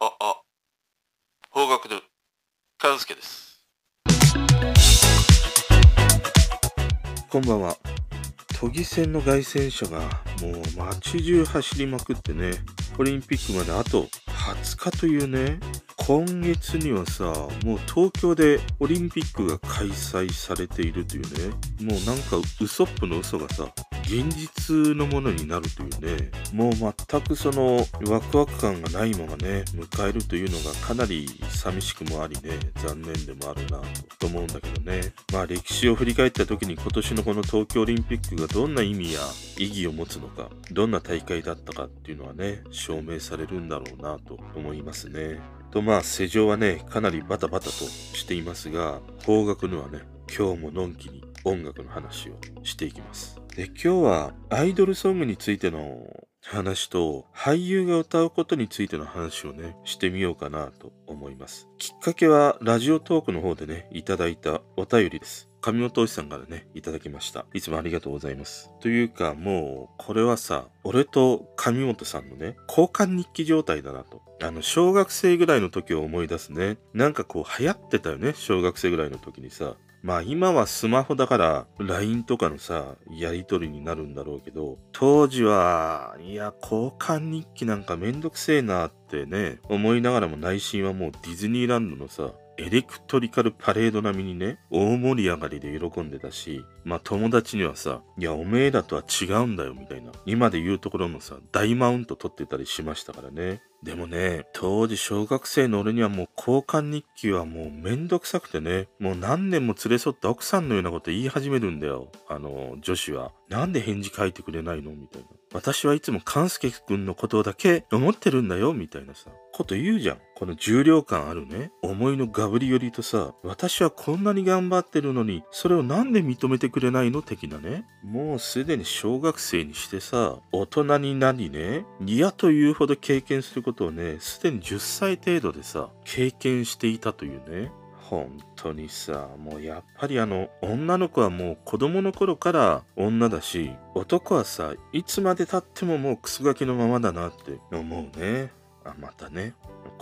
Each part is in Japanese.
あ、あ、方角で、勘介です。こんばんは。都議選の凱旋車がもう街中走りまくってね、オリンピックまであと20日というね、今月にはさ、もう東京でオリンピックが開催されているというね、もうなんかウソップの嘘がさ、現実のものになるというね、もう全くそのワクワク感がないままね、迎えるというのがかなり寂しくもありね、残念でもあるなと思うんだけどね。まあ歴史を振り返った時に今年のこの東京オリンピックがどんな意味や意義を持つのか、どんな大会だったかっていうのはね、証明されるんだろうなと思いますね。とまあ世情はね、かなりバタバタとしていますが、方角にはね、今日ものんきに音楽の話をしていきます。で、今日はアイドルソングについての話と俳優が歌うことについての話をね、してみようかなと思います。きっかけはラジオトークの方でね、いただいたお便りです。上本さんからね、いただきました。いつもありがとうございます。というか、もう、これはさ、俺と上本さんのね、交換日記状態だなと。あの、小学生ぐらいの時を思い出すね。なんかこう、流行ってたよね、小学生ぐらいの時にさ。まあ今はスマホだから LINE とかのさ、やりとりになるんだろうけど、当時は、いや、交換日記なんかめんどくせえなってね、思いながらも内心はもうディズニーランドのさ、エレクトリカルパレード並みにね、大盛り上がりで喜んでたし、まあ友達にはさ、いや、おめえらとは違うんだよ、みたいな。今で言うところのさ、大マウント取ってたりしましたからね。でもね、当時小学生の俺にはもう交換日記はもうめんどくさくてね、もう何年も連れ添った奥さんのようなこと言い始めるんだよ。あの、女子は。なんで返事書いてくれないのみたいな。私はいつも勘介くんのことだけ思ってるんだよ、みたいなさ、こと言うじゃん。この重量感あるね、思いのガブリ寄りとさ、私はこんなに頑張ってるのに、それをなんで認めてくれないの？的なね。もうすでに小学生にしてさ、大人になりね、嫌というほど経験することをね、すでに10歳程度でさ、経験していたというね。本当にさ、もうやっぱりあの、女の子はもう子供の頃から女だし、男はさ、いつまでたってももうクソガキのままだなって思うね。あ、またね。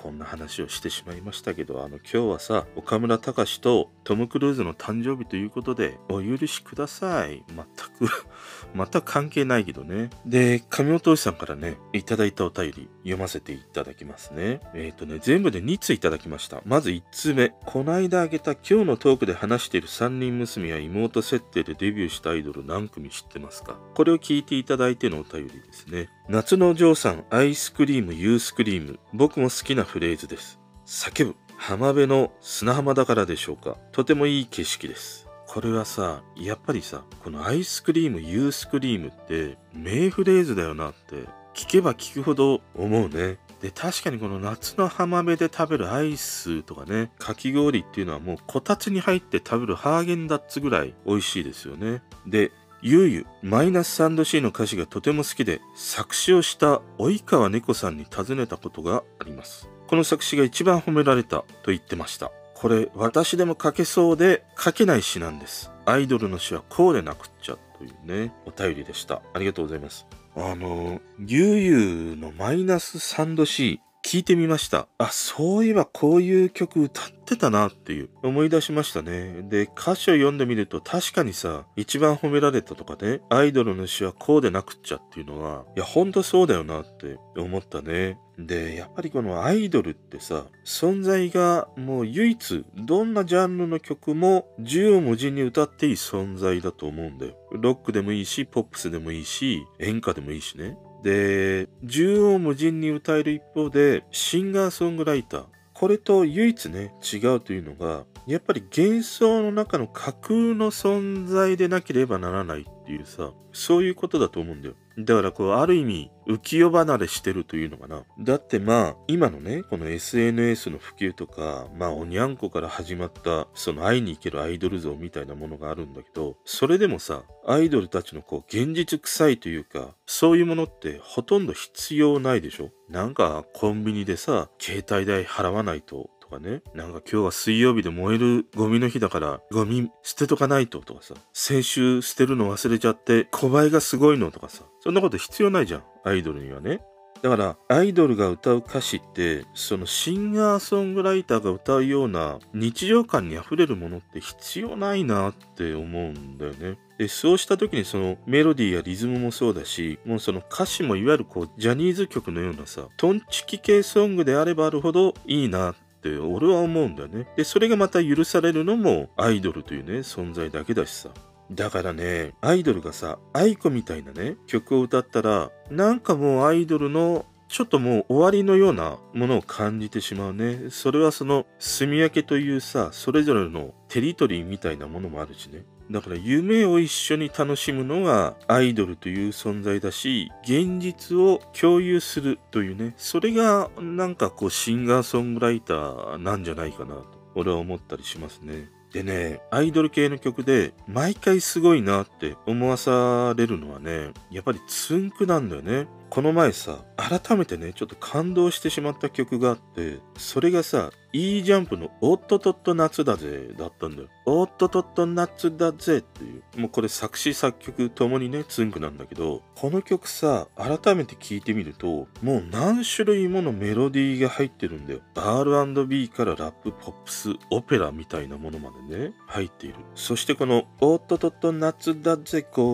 こんな話をしてしまいましたけど、あの、今日はさ、岡村隆史とトム・クルーズの誕生日ということで、お許しください。全く 全く関係ないけどね。で、上本さんからね、いただいたお便り読ませていただきますね。えっ、ー、とね、全部で2ついただきました。まず1通目。こないだあげた今日のトークで話している3人娘や妹設定でデビューしたアイドル何組知ってますか？これを聞いていただいてのお便りですね。夏のお嬢さん、アイスクリーム、ユースクリーム。僕も好きなフレーズです。叫ぶ。浜辺の砂浜だからでしょうか。とてもいい景色です。これはさ、やっぱりさ、このアイスクリーム、ユースクリームって名フレーズだよなって聞けば聞くほど思うね。で、確かにこの夏の浜辺で食べるアイスとかね、かき氷っていうのはもうこたつに入って食べるハーゲンダッツぐらい美味しいですよね。で、ゆうゆ、マイナス &C の歌詞がとても好きで、作詞をした及川猫さんに尋ねたことがあります。この作詞が一番褒められたと言ってました。これ、私でも書けそうで書けない詩なんです。アイドルの詩はこうでなくっちゃというね、お便りでした。ありがとうございます。あの、ゆうゆうのマイナス3度 C、聞いてみました。あ、そういえばこういう曲歌ってたなっていう思い出しましたね。で、歌詞を読んでみると確かにさ、一番褒められたとかね、アイドルの詩はこうでなくっちゃっていうのは、いや、ほんとそうだよなって思ったね。で、やっぱりこのアイドルってさ、存在がもう唯一、どんなジャンルの曲も縦横無尽に歌っていい存在だと思うんだよ。ロックでもいいし、ポップスでもいいし、演歌でもいいしね。で、縦横無尽に歌える一方で、シンガーソングライター。これと唯一ね、違うというのが、やっぱり幻想の中の架空の存在でなければならないっていうさ、そういうことだと思うんだよ。だからこう、ある意味、浮世離れしてるというのかな。だってまあ、今のね、この SNS の普及とか、まあ、おにゃんこから始まった、その会いに行けるアイドル像みたいなものがあるんだけど、それでもさ、アイドルたちのこう、現実臭いというか、そういうものってほとんど必要ないでしょ？なんか、コンビニでさ、携帯代払わないと、かね。なんか今日は水曜日で燃えるゴミの日だから、ゴミ捨てとかないととかさ。先週捨てるの忘れちゃって、小映えがすごいのとかさ。そんなこと必要ないじゃん。アイドルにはね。だから、アイドルが歌う歌詞って、そのシンガーソングライターが歌うような日常感に溢れるものって必要ないなって思うんだよね。で、そうした時にそのメロディーやリズムもそうだし、もうその歌詞もいわゆるこう、ジャニーズ曲のようなさ、トンチキ系ソングであればあるほどいいなって俺は思うんだよね。で、それがまた許されるのもアイドルというね、存在だけだしさ。だからね、アイドルがさ、愛子みたいなね、曲を歌ったら、なんかもうアイドルのちょっともう終わりのようなものを感じてしまうね。それはその、住み分けというさ、それぞれのテリトリーみたいなものもあるしね。だから夢を一緒に楽しむのがアイドルという存在だし、現実を共有するというね、それがなんかこうシンガーソングライターなんじゃないかなと、俺は思ったりしますね。でね、アイドル系の曲で毎回すごいなって思わされるのはね、やっぱりツンクなんだよね。この前さ、改めてね、ちょっと感動してしまった曲があって、それがさ、いいジャンプのおっとっとっと夏だぜだったんだよ。おっとっとっと夏だぜっていう。もうこれ作詞作曲ともにね、ツンクなんだけど、この曲さ、改めて聴いてみると、もう何種類ものメロディーが入ってるんだよ。R&B からラップ、ポップス、オペラみたいなものまでね、入っている。そしてこの、おっとっとっと夏だぜ恋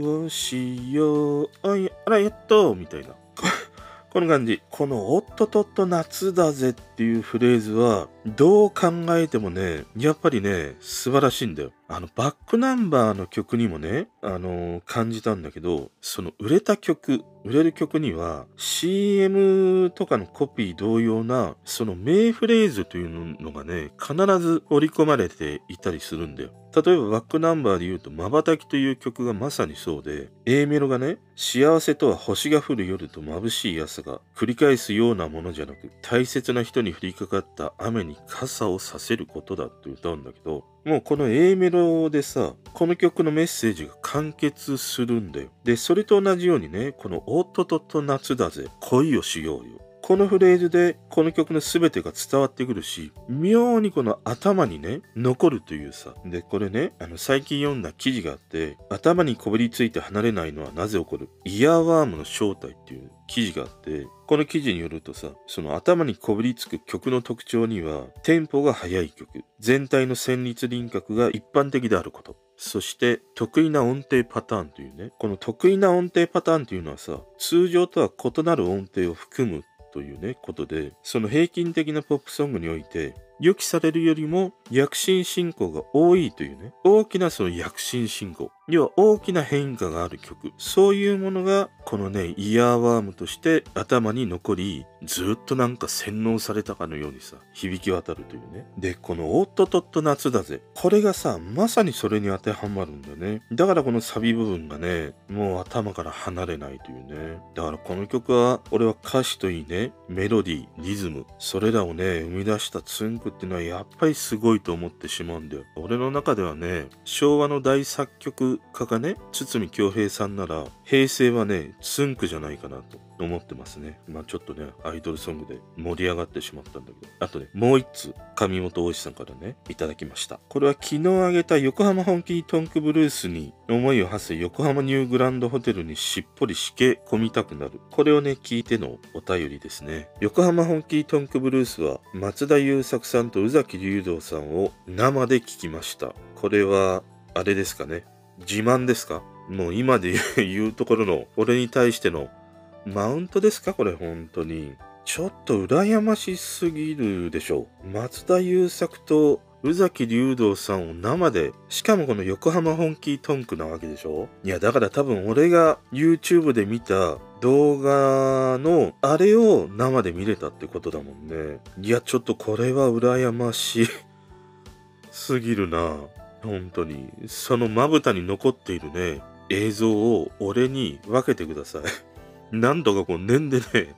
をしよう、あいあらやっとみたいな。この感じ。このおっとっとっと夏だぜっていうフレーズは、どう考えてもね、やっぱりね、素晴らしいんだよ。あの、バックナンバーの曲にもね、あのー感じたんだけど、その売れた曲、売れる曲には CM とかのコピー同様な、その名フレーズというのがね、必ず織り込まれていたりするんだよ。例えばバックナンバーで言うと、瞬きという曲がまさにそうで、A メロがね、幸せとは星が降る夜と眩しい朝が繰り返すようなものじゃなく、大切な人に降りかかった雨に傘をさせることだって歌うんだけど、もうこの A メロでさ、この曲のメッセージが完結するんだよ。で、それと同じようにね、このおととと夏だぜ、恋をしようよ。このフレーズでこの曲の全てが伝わってくるし、妙にこの頭にね、残るというさ。で、これね、あの最近読んだ記事があって、頭にこびりついて離れないのはなぜ起こる？イヤーワームの正体っていう記事があって、この記事によるとさ、その頭にこびりつく曲の特徴には、テンポが速い曲、全体の旋律輪郭が一般的であること。そして、得意な音程パターンというね、この得意な音程パターンというのはさ、通常とは異なる音程を含むというね、ことで、その平均的なポップソングにおいて、予期されるよりも躍進進行が多いというね、大きなその躍進進行、要は大きな変化がある曲、そういうものが、このね、イヤーワームとして頭に残り、ずっとなんか洗脳されたかのようにさ、響き渡るというね。で、このおっとっとっと夏だぜ。これがさ、まさにそれに当てはまるんだね。だからこのサビ部分がね、もう頭から離れないというね。だからこの曲は、俺は歌詞といいね、メロディー、リズム、それらをね、生み出したツンクっていうのはやっぱりすごいと思ってしまうんだよ。俺の中ではね、昭和の大作曲家がね、堤京平さんなら、平成はね、ツンクじゃないかなと思ってますね。まあちょっとね、アイドルソングで盛り上がってしまったんだけど。あとね、もう一通、上本大石さんからね、いただきました。これは昨日あげた横浜本気トンクブルースに思いを馳せ横浜ニューグランドホテルにしっぽりしけ込みたくなる。これをね、聞いてのお便りですね。横浜本気トンクブルースは松田優作さんと宇崎竜道さんを生で聞きました。これは、あれですかね。自慢ですか？もう今で言うところの、俺に対してのマウントですかこれ本当に。ちょっと羨ましすぎるでしょう。松田優作と宇崎竜道さんを生で、しかもこの横浜本気トンクなわけでしょいや、だから多分俺が YouTube で見た動画のあれを生で見れたってことだもんね。いや、ちょっとこれは羨ましいすぎるな。本当に。そのまぶたに残っているね、映像を俺に分けてください。なんとかこう念でね、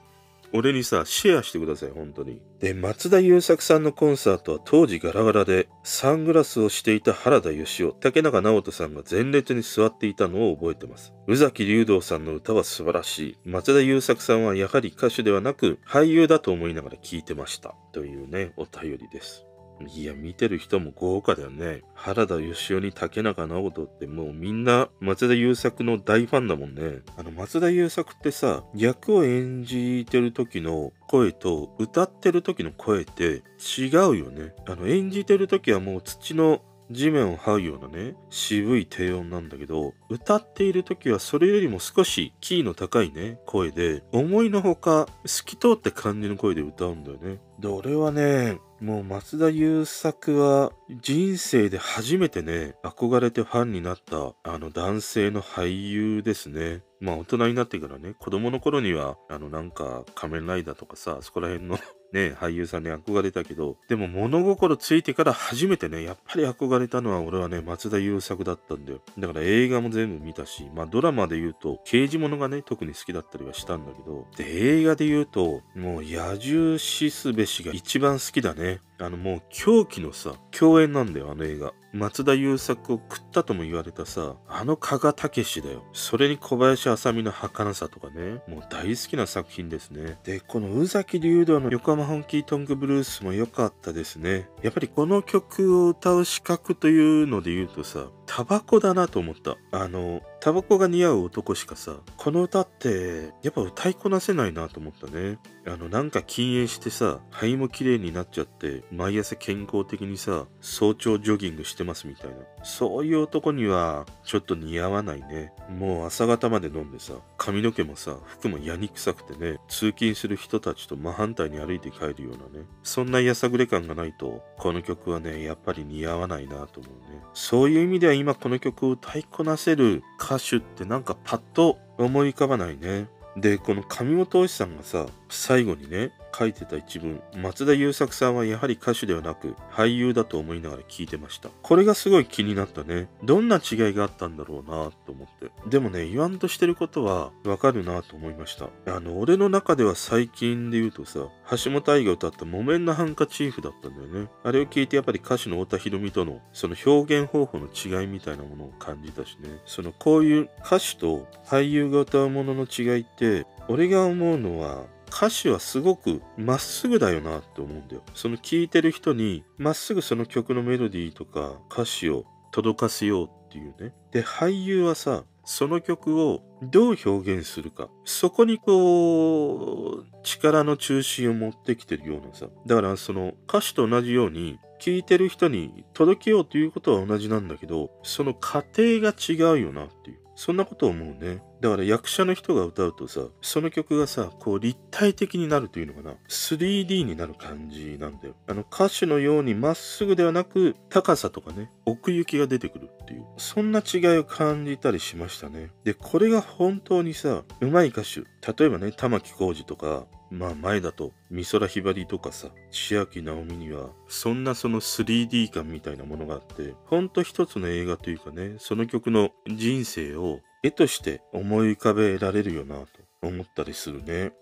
俺にさ、シェアしてください、本当に。で、松田優作さんのコンサートは当時ガラガラで、サングラスをしていた原田義雄、竹中直人さんが前列に座っていたのを覚えてます。宇崎竜道さんの歌は素晴らしい。松田優作さんはやはり歌手ではなく、俳優だと思いながら聴いてました。というね、お便りです。いや、見てる人も豪華だよね。原田義雄に竹中直人ってもうみんな松田優作の大ファンだもんね。あの松田優作ってさ、役を演じてる時の声と歌ってる時の声って違うよね。あの演じてる時はもう土の地面を這うようなね、渋い低音なんだけど、歌っている時はそれよりも少しキーの高いね、声で、思いのほか透き通って感じの声で歌うんだよね。で、俺はね、もう松田優作は人生で初めてね、憧れてファンになったあの男性の俳優ですね。まあ大人になってからね、子供の頃にはあのなんか仮面ライダーとかさ、そこら辺のね、俳優さんに憧れたけど、でも物心ついてから初めてね、やっぱり憧れたのは俺はね、松田優作だったんだよ。だから映画も全部見たし、まあドラマで言うと、刑事物がね、特に好きだったりはしたんだけど、で、映画で言うと、もう野獣しすべしが一番好きだね。あのもう狂気のさ、共演なんだよ、あの映画。松田優作を食ったとも言われたさ、あの加賀武史だよ。それに小林あさみの儚さとかね、もう大好きな作品ですね。で、この宇崎竜道の横浜本気トングブルースも良かったですね。やっぱりこの曲を歌う資格というので言うとさ、タバコだなと思った。あの、タバコが似合う男しかさ、この歌ってやっぱ歌いこなせないなと思ったね。あの、なんか禁煙してさ、肺も綺麗になっちゃって、毎朝健康的にさ、早朝ジョギングしてますみたいな。そういう男には、ちょっと似合わないね。もう朝方まで飲んでさ、髪の毛もさ、服もやにくさくてね、通勤する人たちと真反対に歩いて帰るようなね。そんなやさぐれ感がないと、この曲はね、やっぱり似合わないなと思うね。そういう意味では今この曲を歌いこなせる歌手ってなんかパッと思い浮かばないね。で、この上本推さんがさ、最後にね、書いてた一文、松田優作さんはやはり歌手ではなく俳優だと思いながら聞いてました。これがすごい気になったね。どんな違いがあったんだろうなと思って。でもね、言わんとしてることはわかるなと思いました。あの、俺の中では最近で言うとさ、橋本愛が歌った木綿のハンカチーフだったんだよね。あれを聞いてやっぱり歌手の太田博美とのその表現方法の違いみたいなものを感じたしね。そのこういう歌手と俳優が歌うものの違いって、俺が思うのは歌詞はすごくまっすぐだよなって思うんだよ。その聴いてる人にまっすぐその曲のメロディーとか歌詞を届かせようっていうね。で、俳優はさ、その曲をどう表現するか。そこにこう、力の中心を持ってきてるようなさ。だからその歌詞と同じように、聴いてる人に届けようということは同じなんだけど、その過程が違うよなっていう。そんなことを思うね。だから役者の人が歌うとさ、その曲がさ、こう立体的になるというのかな。3D になる感じなんだよ。あの歌手のようにまっすぐではなく、高さとかね、奥行きが出てくるっていう。そんな違いを感じたりしましたね。で、これが本当にさ、上手い歌手。例えばね、玉置浩二とか、まあ前だと美空ひばりとかさ千秋直美にはそんなその 3D 感みたいなものがあってほんと一つの映画というかねその曲の人生を絵として思い浮かべられるよなと思ったりするね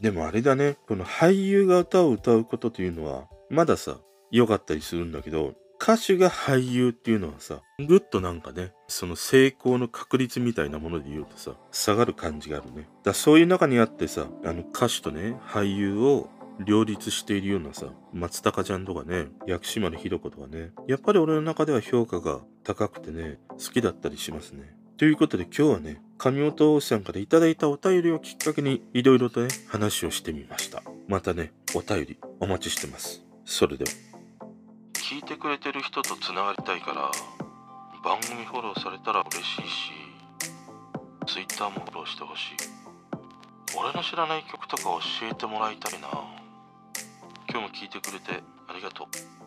でもあれだねこの俳優が歌を歌うことというのはまださ良かったりするんだけど歌手が俳優っていうのはさ、ぐっとなんかね、その成功の確率みたいなもので言うとさ、下がる感じがあるね。だそういう中にあってさ、あの歌手とね、俳優を両立しているようなさ、松高ちゃんとかね、薬師丸ひろ子とかね、やっぱり俺の中では評価が高くてね、好きだったりしますね。ということで今日はね、上本さんからいいたお便りをきっかけにいろいろとね、話をしてみました。またね、お便りお待ちしてます。それでは。聞いてくれてる人とつながりたいから番組フォローされたら嬉しいし Twitter もフォローしてほしい俺の知らない曲とか教えてもらいたいな今日も聞いてくれてありがとう